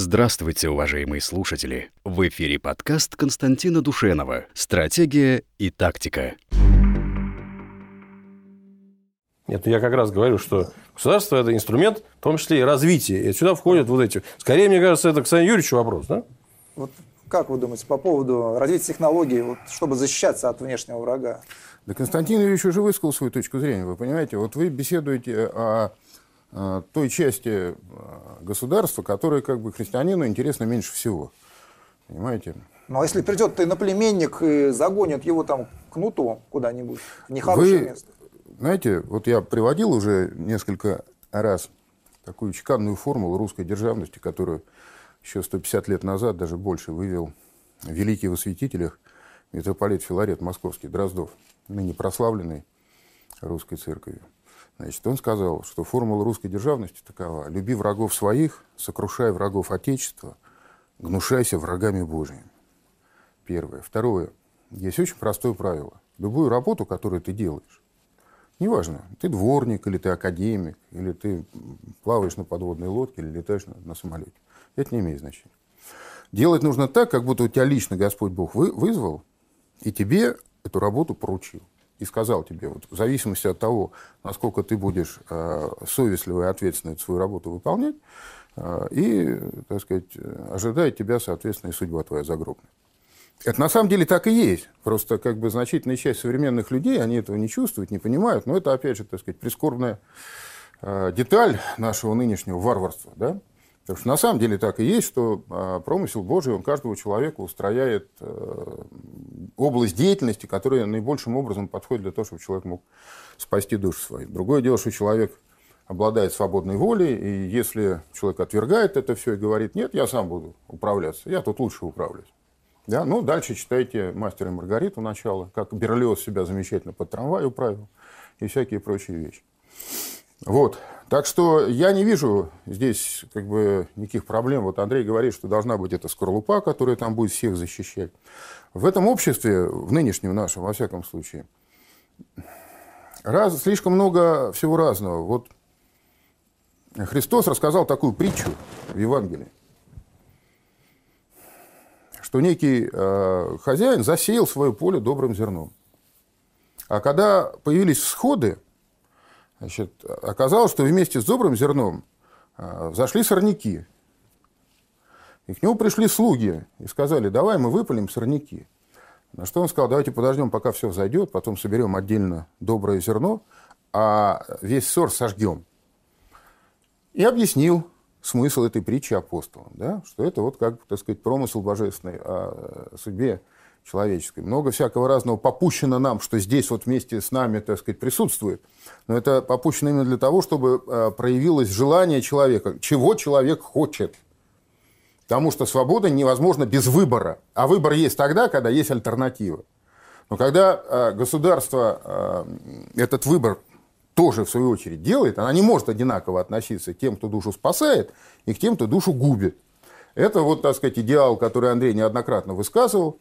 Здравствуйте, уважаемые слушатели! В эфире подкаст Константина Душенова «Стратегия и тактика». Нет, я как раз говорю, что государство – это инструмент, в том числе и развития. И сюда входят вот эти. Скорее, мне кажется, это к Александру Юрьевичу вопрос, да? Вот как вы думаете по поводу развития технологий, вот, чтобы защищаться от внешнего врага? Да Константин Юрьевич уже высказал свою точку зрения. Вы понимаете, вот вы беседуете о той части э, государства, которая как бы христианину интересна меньше всего. Понимаете? Ну, а если придет иноплеменник и загонит его там кнутом куда-нибудь, нехорошее Вы, место? Знаете, вот я приводил уже несколько раз такую чеканную формулу русской державности, которую еще 150 лет назад, даже больше, вывел великий в осветителях митрополит Филарет Московский, Дроздов, ныне прославленный русской церковью. Значит, он сказал, что формула русской державности такова. Люби врагов своих, сокрушай врагов Отечества, гнушайся врагами Божьими. Первое. Второе. Есть очень простое правило. Любую работу, которую ты делаешь, неважно, ты дворник, или ты академик, или ты плаваешь на подводной лодке, или летаешь на, на самолете. Это не имеет значения. Делать нужно так, как будто у тебя лично Господь Бог вы, вызвал, и тебе эту работу поручил и сказал тебе, вот, в зависимости от того, насколько ты будешь э, совестливо и ответственно свою работу выполнять, э, и, так сказать, ожидает тебя, соответственно, и судьба твоя загробная. Это на самом деле так и есть. Просто как бы значительная часть современных людей, они этого не чувствуют, не понимают. Но это, опять же, так сказать, прискорбная э, деталь нашего нынешнего варварства. Да? Потому что на самом деле так и есть, что а, промысел Божий, он каждого человека устрояет э, область деятельности, которая наибольшим образом подходит для того, чтобы человек мог спасти душу свою. Другое дело, что человек обладает свободной волей, и если человек отвергает это все и говорит, нет, я сам буду управляться, я тут лучше управлюсь. Да? Ну, дальше читайте «Мастера и Маргариту» начало, как Берлиоз себя замечательно под трамвай управил и всякие прочие вещи. Вот. Так что я не вижу здесь как бы никаких проблем. Вот Андрей говорит, что должна быть эта скорлупа, которая там будет всех защищать. В этом обществе, в нынешнем нашем, во всяком случае, раз, слишком много всего разного. Вот Христос рассказал такую притчу в Евангелии, что некий э, хозяин засеял свое поле добрым зерном. А когда появились всходы, Значит, оказалось, что вместе с добрым зерном а, зашли сорняки. И к нему пришли слуги и сказали, давай мы выпалим сорняки. На что он сказал, давайте подождем, пока все взойдет, потом соберем отдельно доброе зерно, а весь сор сожгем. И объяснил смысл этой притчи апостолам, да, что это вот как, так сказать, промысел божественный о судьбе человеческой. Много всякого разного попущено нам, что здесь вот вместе с нами, так сказать, присутствует. Но это попущено именно для того, чтобы э, проявилось желание человека, чего человек хочет. Потому что свобода невозможна без выбора. А выбор есть тогда, когда есть альтернатива. Но когда э, государство э, этот выбор тоже, в свою очередь, делает, она не может одинаково относиться к тем, кто душу спасает, и к тем, кто душу губит. Это вот, так сказать, идеал, который Андрей неоднократно высказывал.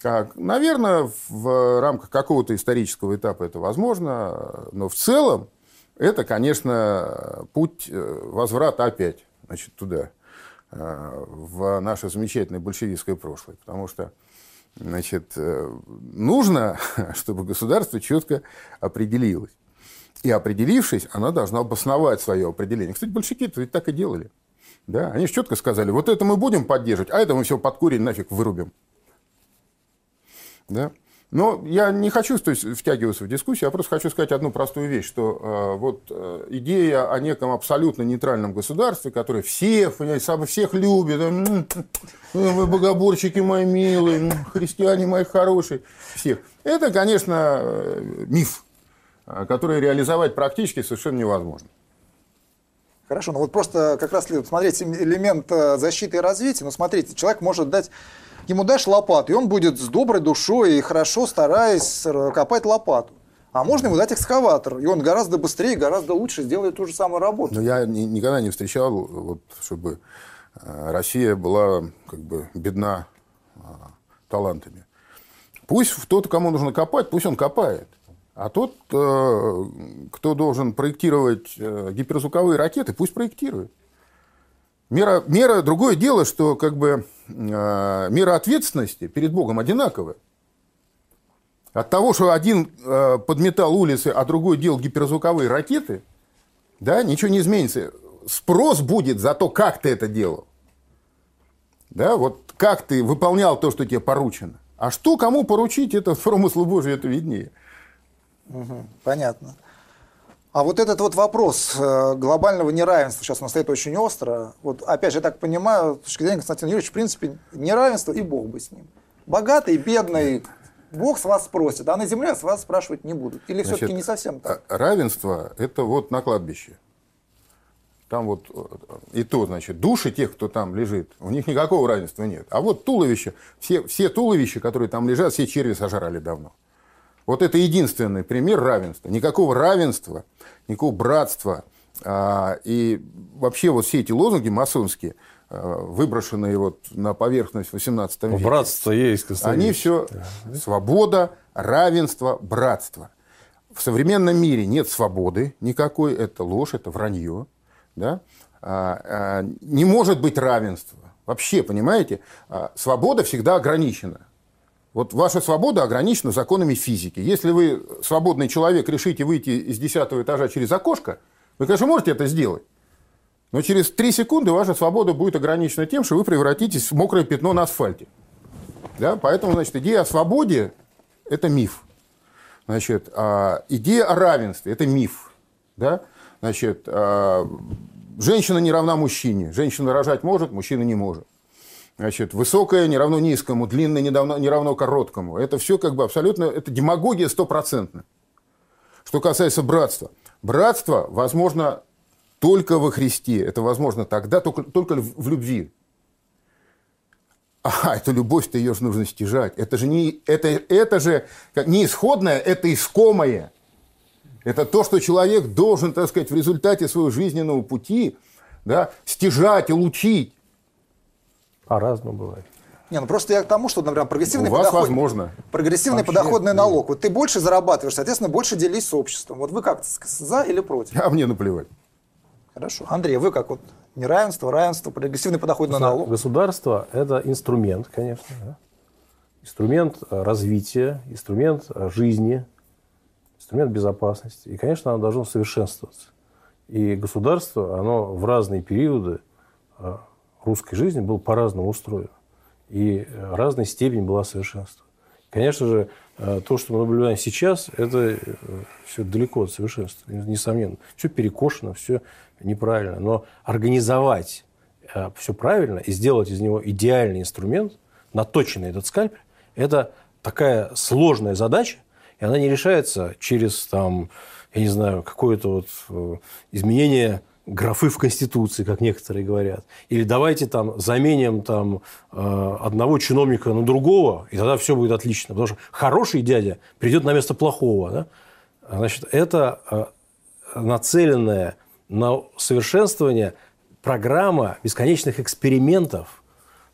Как? Наверное, в рамках какого-то исторического этапа это возможно, но в целом это, конечно, путь э, возврата опять значит, туда, э, в наше замечательное большевистское прошлое. Потому что значит, э, нужно, чтобы государство четко определилось. И определившись, она должна обосновать свое определение. Кстати, большевики-то ведь так и делали. Да? Они же четко сказали, вот это мы будем поддерживать, а это мы все под корень нафиг вырубим. Да? Но я не хочу то есть, втягиваться в дискуссию, я просто хочу сказать одну простую вещь, что э, вот э, идея о неком абсолютно нейтральном государстве, которое всех, понимаете, всех любит, э, вы богоборчики мои милые, христиане мои хорошие, всех. Это, конечно, э, миф, э, который реализовать практически совершенно невозможно. Хорошо, ну вот просто как раз смотрите элемент защиты и развития. Ну смотрите, человек может дать ему дашь лопату, и он будет с доброй душой и хорошо стараясь копать лопату. А можно ему дать экскаватор, и он гораздо быстрее, гораздо лучше сделает ту же самую работу. Но я ни, никогда не встречал, вот, чтобы э, Россия была как бы бедна а, талантами. Пусть тот, кому нужно копать, пусть он копает. А тот, э, кто должен проектировать э, гиперзвуковые ракеты, пусть проектирует. Мера, мера, другое дело, что как бы э, мера ответственности перед Богом одинаковая. От того, что один э, подметал улицы, а другой делал гиперзвуковые ракеты, да, ничего не изменится. Спрос будет за то, как ты это делал. Да, вот как ты выполнял то, что тебе поручено. А что кому поручить, это промыслу Божию, это виднее. Угу, понятно. А вот этот вот вопрос э, глобального неравенства сейчас у нас стоит очень остро. Вот опять же, я так понимаю, с точки зрения Константина Юрьевича, в принципе, неравенство и Бог бы с ним. Богатый, бедный, Бог с вас спросит, а на земле с вас спрашивать не будут. Или все-таки не совсем так? А, равенство – это вот на кладбище. Там вот и то, значит, души тех, кто там лежит, у них никакого равенства нет. А вот туловище, все, все туловища, которые там лежат, все черви сожрали давно. Вот это единственный пример равенства. Никакого равенства, никакого братства. А, и вообще вот все эти лозунги масонские, а, выброшенные вот на поверхность в 18 ну, веке. Братство есть, Константин. Они все свобода, равенство, братство. В современном мире нет свободы никакой, это ложь, это вранье. Да? А, не может быть равенства. Вообще, понимаете, свобода всегда ограничена. Вот ваша свобода ограничена законами физики. Если вы, свободный человек, решите выйти из десятого этажа через окошко, вы, конечно, можете это сделать. Но через три секунды ваша свобода будет ограничена тем, что вы превратитесь в мокрое пятно на асфальте. Да? Поэтому, значит, идея о свободе – это миф. Значит, а идея о равенстве – это миф. Да? Значит, а женщина не равна мужчине. Женщина рожать может, мужчина не может. Значит, высокое не равно низкому, длинное не равно, не равно короткому. Это все как бы абсолютно, это демагогия стопроцентная. Что касается братства. Братство возможно только во Христе. Это возможно тогда, только, только в любви. А, это любовь-то ее же нужно стяжать. Это же, не, это, это же не исходное, это искомое. Это то, что человек должен, так сказать, в результате своего жизненного пути да, стяжать, улучить. По-разному бывает. Не, ну просто я к тому, что, например, прогрессивный, У вас подоход... возможно. прогрессивный Вообще, подоходный нет. налог. Вот ты больше зарабатываешь, соответственно, больше делись с обществом. Вот вы как, за или против? А мне наплевать. Хорошо. Андрей, вы как вот неравенство, равенство, прогрессивный подоходный налог? Государство – это инструмент, конечно. Да? Инструмент э, развития, инструмент э, жизни, инструмент безопасности. И, конечно, оно должно совершенствоваться. И государство, оно в разные периоды э, русской жизни был по-разному устроен. И э, разной степень была совершенства. Конечно же, э, то, что мы наблюдаем сейчас, это э, все далеко от совершенства, несомненно. Все перекошено, все неправильно. Но организовать все правильно и сделать из него идеальный инструмент, наточенный этот скальпель, это такая сложная задача, и она не решается через, там, я не знаю, какое-то вот изменение графы в Конституции, как некоторые говорят. Или давайте там заменим там, э, одного чиновника на другого, и тогда все будет отлично. Потому что хороший дядя придет на место плохого. Да? Значит, это э, нацеленная на совершенствование программа бесконечных экспериментов,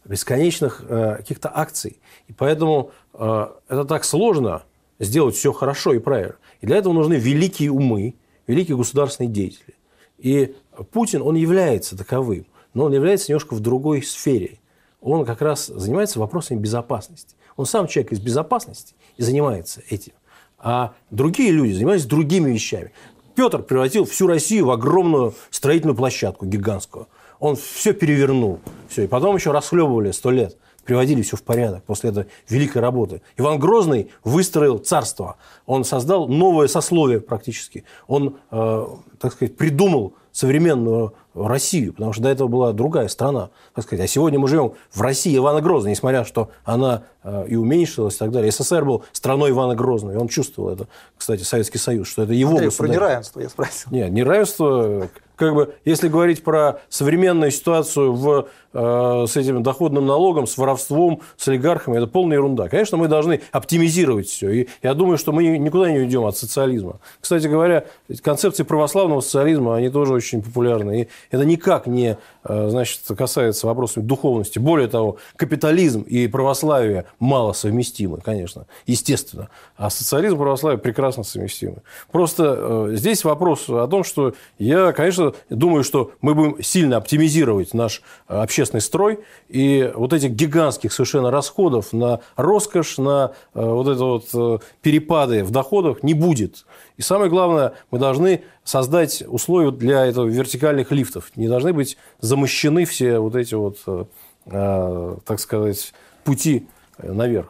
бесконечных э, каких-то акций. И поэтому это так сложно сделать все хорошо и правильно. И для этого нужны великие умы, великие государственные деятели. И Путин, он является таковым, но он является немножко в другой сфере. Он как раз занимается вопросами безопасности. Он сам человек из безопасности и занимается этим. А другие люди занимаются другими вещами. Петр превратил всю Россию в огромную строительную площадку гигантскую. Он все перевернул. Все. И потом еще расхлебывали сто лет приводили все в порядок после этой великой работы. Иван Грозный выстроил царство. Он создал новое сословие практически. Он, э, так сказать, придумал современную Россию, потому что до этого была другая страна, так сказать. А сегодня мы живем в России Ивана Грозного, несмотря что она э, и уменьшилась и так далее. СССР был страной Ивана Грозного, и он чувствовал это, кстати, Советский Союз, что это его Андрей, государство. про неравенство я спросил. Нет, неравенство, как бы, если говорить про современную ситуацию в, э, с этим доходным налогом, с воровством, с олигархами, это полная ерунда. Конечно, мы должны оптимизировать все. И я думаю, что мы никуда не уйдем от социализма. Кстати говоря, концепции православного социализма, они тоже очень популярны. И это никак не э, значит, касается вопросов духовности. Более того, капитализм и православие мало совместимы, конечно, естественно. А социализм и православие прекрасно совместимы. Просто э, здесь вопрос о том, что я, конечно, думаю, что мы будем сильно оптимизировать наш э, общественный строй, и вот этих гигантских совершенно расходов на роскошь, на э, вот это вот э, перепады в доходах не будет. И самое главное, мы должны создать условия для этого вертикальных лифтов. Не должны быть замощены все вот эти вот, так сказать, пути наверх.